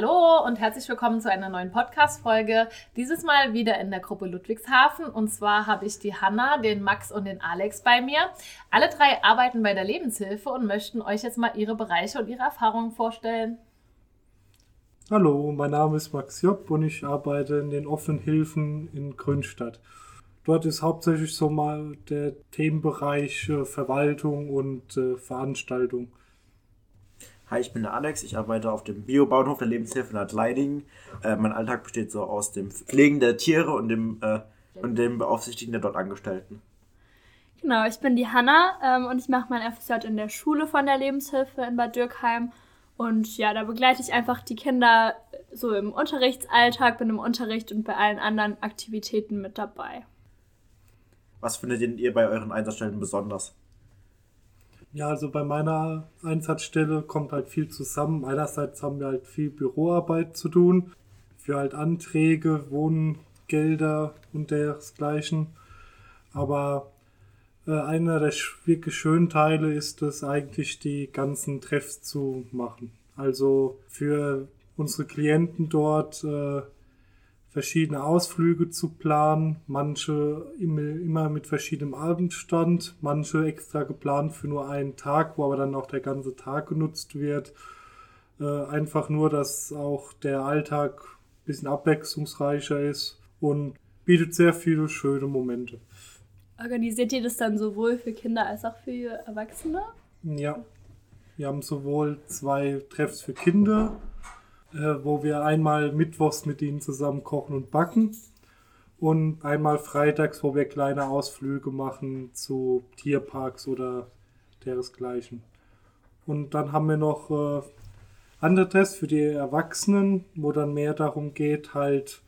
Hallo und herzlich willkommen zu einer neuen Podcast-Folge. Dieses Mal wieder in der Gruppe Ludwigshafen. Und zwar habe ich die Hanna, den Max und den Alex bei mir. Alle drei arbeiten bei der Lebenshilfe und möchten euch jetzt mal ihre Bereiche und ihre Erfahrungen vorstellen. Hallo, mein Name ist Max Job und ich arbeite in den offenen Hilfen in Grünstadt. Dort ist hauptsächlich so mal der Themenbereich äh, Verwaltung und äh, Veranstaltung. Hi, ich bin der Alex. Ich arbeite auf dem Biobauernhof der Lebenshilfe in Adleiding. Äh, mein Alltag besteht so aus dem Pflegen der Tiere und dem, äh, und dem Beaufsichtigen der dort Angestellten. Genau, ich bin die Hanna ähm, und ich mache mein FSJ in der Schule von der Lebenshilfe in Bad Dürkheim. Und ja, da begleite ich einfach die Kinder so im Unterrichtsalltag, bin im Unterricht und bei allen anderen Aktivitäten mit dabei. Was findet ihr bei euren Einsatzstellen besonders? Ja, also bei meiner Einsatzstelle kommt halt viel zusammen. Einerseits haben wir halt viel Büroarbeit zu tun, für halt Anträge, Wohngelder und dergleichen. Aber äh, einer der wirklich schönen Teile ist es eigentlich, die ganzen Treffs zu machen. Also für unsere Klienten dort äh, verschiedene Ausflüge zu planen, manche immer mit verschiedenem Abendstand, manche extra geplant für nur einen Tag, wo aber dann auch der ganze Tag genutzt wird. Äh, einfach nur, dass auch der Alltag ein bisschen abwechslungsreicher ist und bietet sehr viele schöne Momente. Organisiert ihr das dann sowohl für Kinder als auch für Erwachsene? Ja, wir haben sowohl zwei Treffs für Kinder äh, wo wir einmal mittwochs mit ihnen zusammen kochen und backen und einmal freitags, wo wir kleine Ausflüge machen zu Tierparks oder deresgleichen. Und dann haben wir noch äh, andere Tests für die Erwachsenen, wo dann mehr darum geht, halt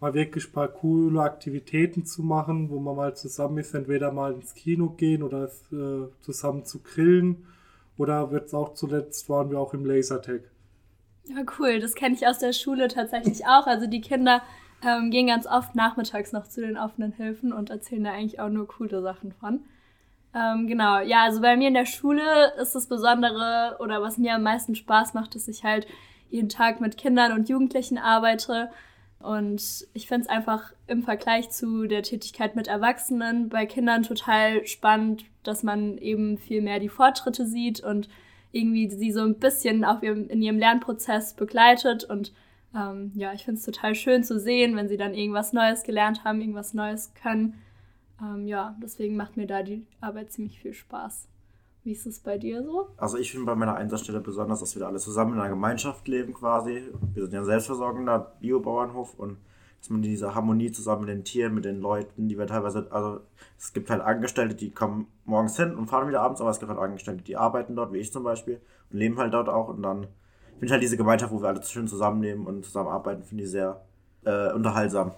mal wirklich ein paar coole Aktivitäten zu machen, wo man mal zusammen ist, entweder mal ins Kino gehen oder äh, zusammen zu grillen. Oder wird es auch zuletzt, waren wir auch im Lasertag. Ja, cool. Das kenne ich aus der Schule tatsächlich auch. Also die Kinder ähm, gehen ganz oft nachmittags noch zu den offenen Hilfen und erzählen da eigentlich auch nur coole Sachen von. Ähm, genau, ja, also bei mir in der Schule ist das Besondere oder was mir am meisten Spaß macht, dass ich halt jeden Tag mit Kindern und Jugendlichen arbeite. Und ich finde es einfach im Vergleich zu der Tätigkeit mit Erwachsenen bei Kindern total spannend, dass man eben viel mehr die Fortschritte sieht und irgendwie sie so ein bisschen auf ihrem, in ihrem Lernprozess begleitet. Und ähm, ja, ich finde es total schön zu sehen, wenn sie dann irgendwas Neues gelernt haben, irgendwas Neues können. Ähm, ja, deswegen macht mir da die Arbeit ziemlich viel Spaß. Wie ist es bei dir so? Also ich finde bei meiner Einsatzstelle besonders, dass wir da alle zusammen in einer Gemeinschaft leben quasi. Wir sind ja ein selbstversorgender Biobauernhof und dass man diese Harmonie zusammen mit den Tieren, mit den Leuten, die wir teilweise, also es gibt halt Angestellte, die kommen morgens hin und fahren wieder abends, aber es gibt halt Angestellte, die arbeiten dort, wie ich zum Beispiel, und leben halt dort auch und dann finde ich halt diese Gemeinschaft, wo wir alle schön zusammenleben und zusammenarbeiten, finde ich sehr äh, unterhaltsam.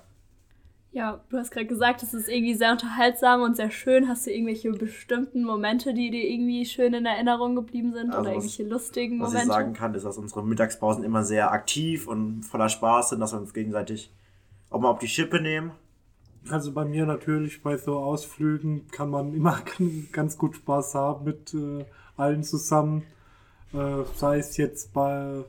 Ja, du hast gerade gesagt, es ist irgendwie sehr unterhaltsam und sehr schön. Hast du irgendwelche bestimmten Momente, die dir irgendwie schön in Erinnerung geblieben sind also oder was, irgendwelche lustigen Momente? Was ich sagen kann, ist, dass unsere Mittagspausen immer sehr aktiv und voller Spaß sind, dass wir uns gegenseitig auch mal auf die Schippe nehmen? Also bei mir natürlich bei so Ausflügen kann man immer ganz gut Spaß haben mit äh, allen zusammen. Äh, sei es jetzt bei,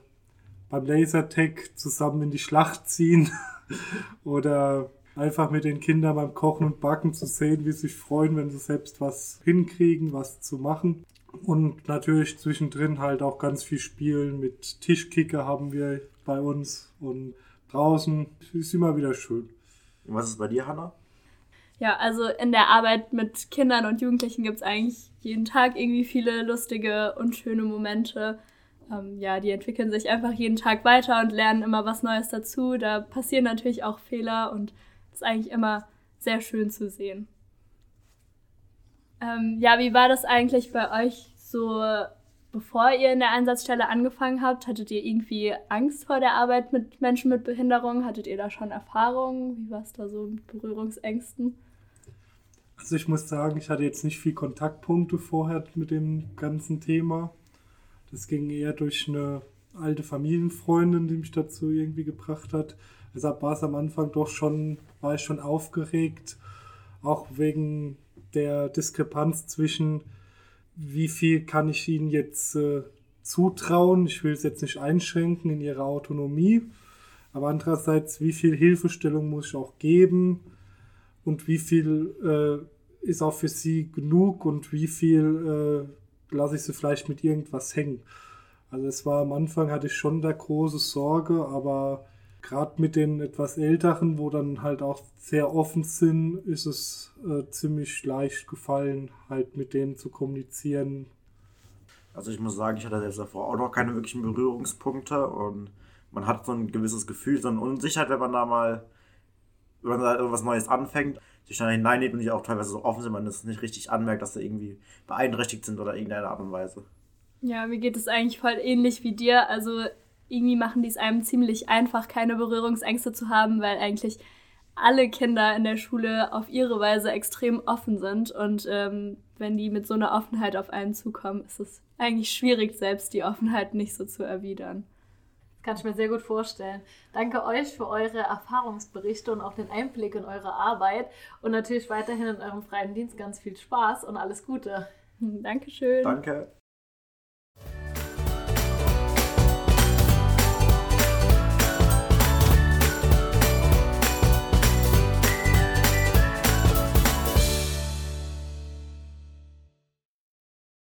beim Lasertag zusammen in die Schlacht ziehen oder einfach mit den Kindern beim Kochen und Backen zu sehen, wie sie sich freuen, wenn sie selbst was hinkriegen, was zu machen. Und natürlich zwischendrin halt auch ganz viel spielen. Mit Tischkicker haben wir bei uns und draußen. Ist immer wieder schön. Und was ist bei dir, Hanna? Ja, also in der Arbeit mit Kindern und Jugendlichen gibt es eigentlich jeden Tag irgendwie viele lustige und schöne Momente. Ähm, ja, die entwickeln sich einfach jeden Tag weiter und lernen immer was Neues dazu. Da passieren natürlich auch Fehler und das ist eigentlich immer sehr schön zu sehen. Ähm, ja, wie war das eigentlich bei euch so bevor ihr in der Einsatzstelle angefangen habt, hattet ihr irgendwie Angst vor der Arbeit mit Menschen mit Behinderung? Hattet ihr da schon Erfahrungen? Wie war es da so mit Berührungsängsten? Also ich muss sagen, ich hatte jetzt nicht viel Kontaktpunkte vorher mit dem ganzen Thema. Das ging eher durch eine alte Familienfreundin, die mich dazu irgendwie gebracht hat. Deshalb war es am Anfang doch schon, war ich schon aufgeregt, auch wegen der Diskrepanz zwischen wie viel kann ich ihnen jetzt äh, zutrauen. Ich will es jetzt nicht einschränken in ihrer Autonomie, aber andererseits, wie viel Hilfestellung muss ich auch geben und wie viel äh, ist auch für sie genug und wie viel äh, lasse ich sie vielleicht mit irgendwas hängen. Also es war am Anfang hatte ich schon da große Sorge, aber gerade mit den etwas älteren, wo dann halt auch sehr offen sind, ist es äh, ziemlich leicht gefallen, halt mit denen zu kommunizieren. Also ich muss sagen, ich hatte selbst davor auch noch keine wirklichen Berührungspunkte und man hat so ein gewisses Gefühl, so eine Unsicherheit, wenn man da mal, wenn man da irgendwas Neues anfängt, sich dann hineingeht und die auch teilweise so offen sind, man das nicht richtig anmerkt, dass sie irgendwie beeinträchtigt sind oder irgendeine Art und Weise. Ja, mir geht es eigentlich voll ähnlich wie dir. Also irgendwie machen die es einem ziemlich einfach, keine Berührungsängste zu haben, weil eigentlich alle Kinder in der Schule auf ihre Weise extrem offen sind. Und ähm, wenn die mit so einer Offenheit auf einen zukommen, ist es eigentlich schwierig, selbst die Offenheit nicht so zu erwidern. Das kann ich mir sehr gut vorstellen. Danke euch für eure Erfahrungsberichte und auch den Einblick in eure Arbeit. Und natürlich weiterhin in eurem freien Dienst ganz viel Spaß und alles Gute. Dankeschön. Danke.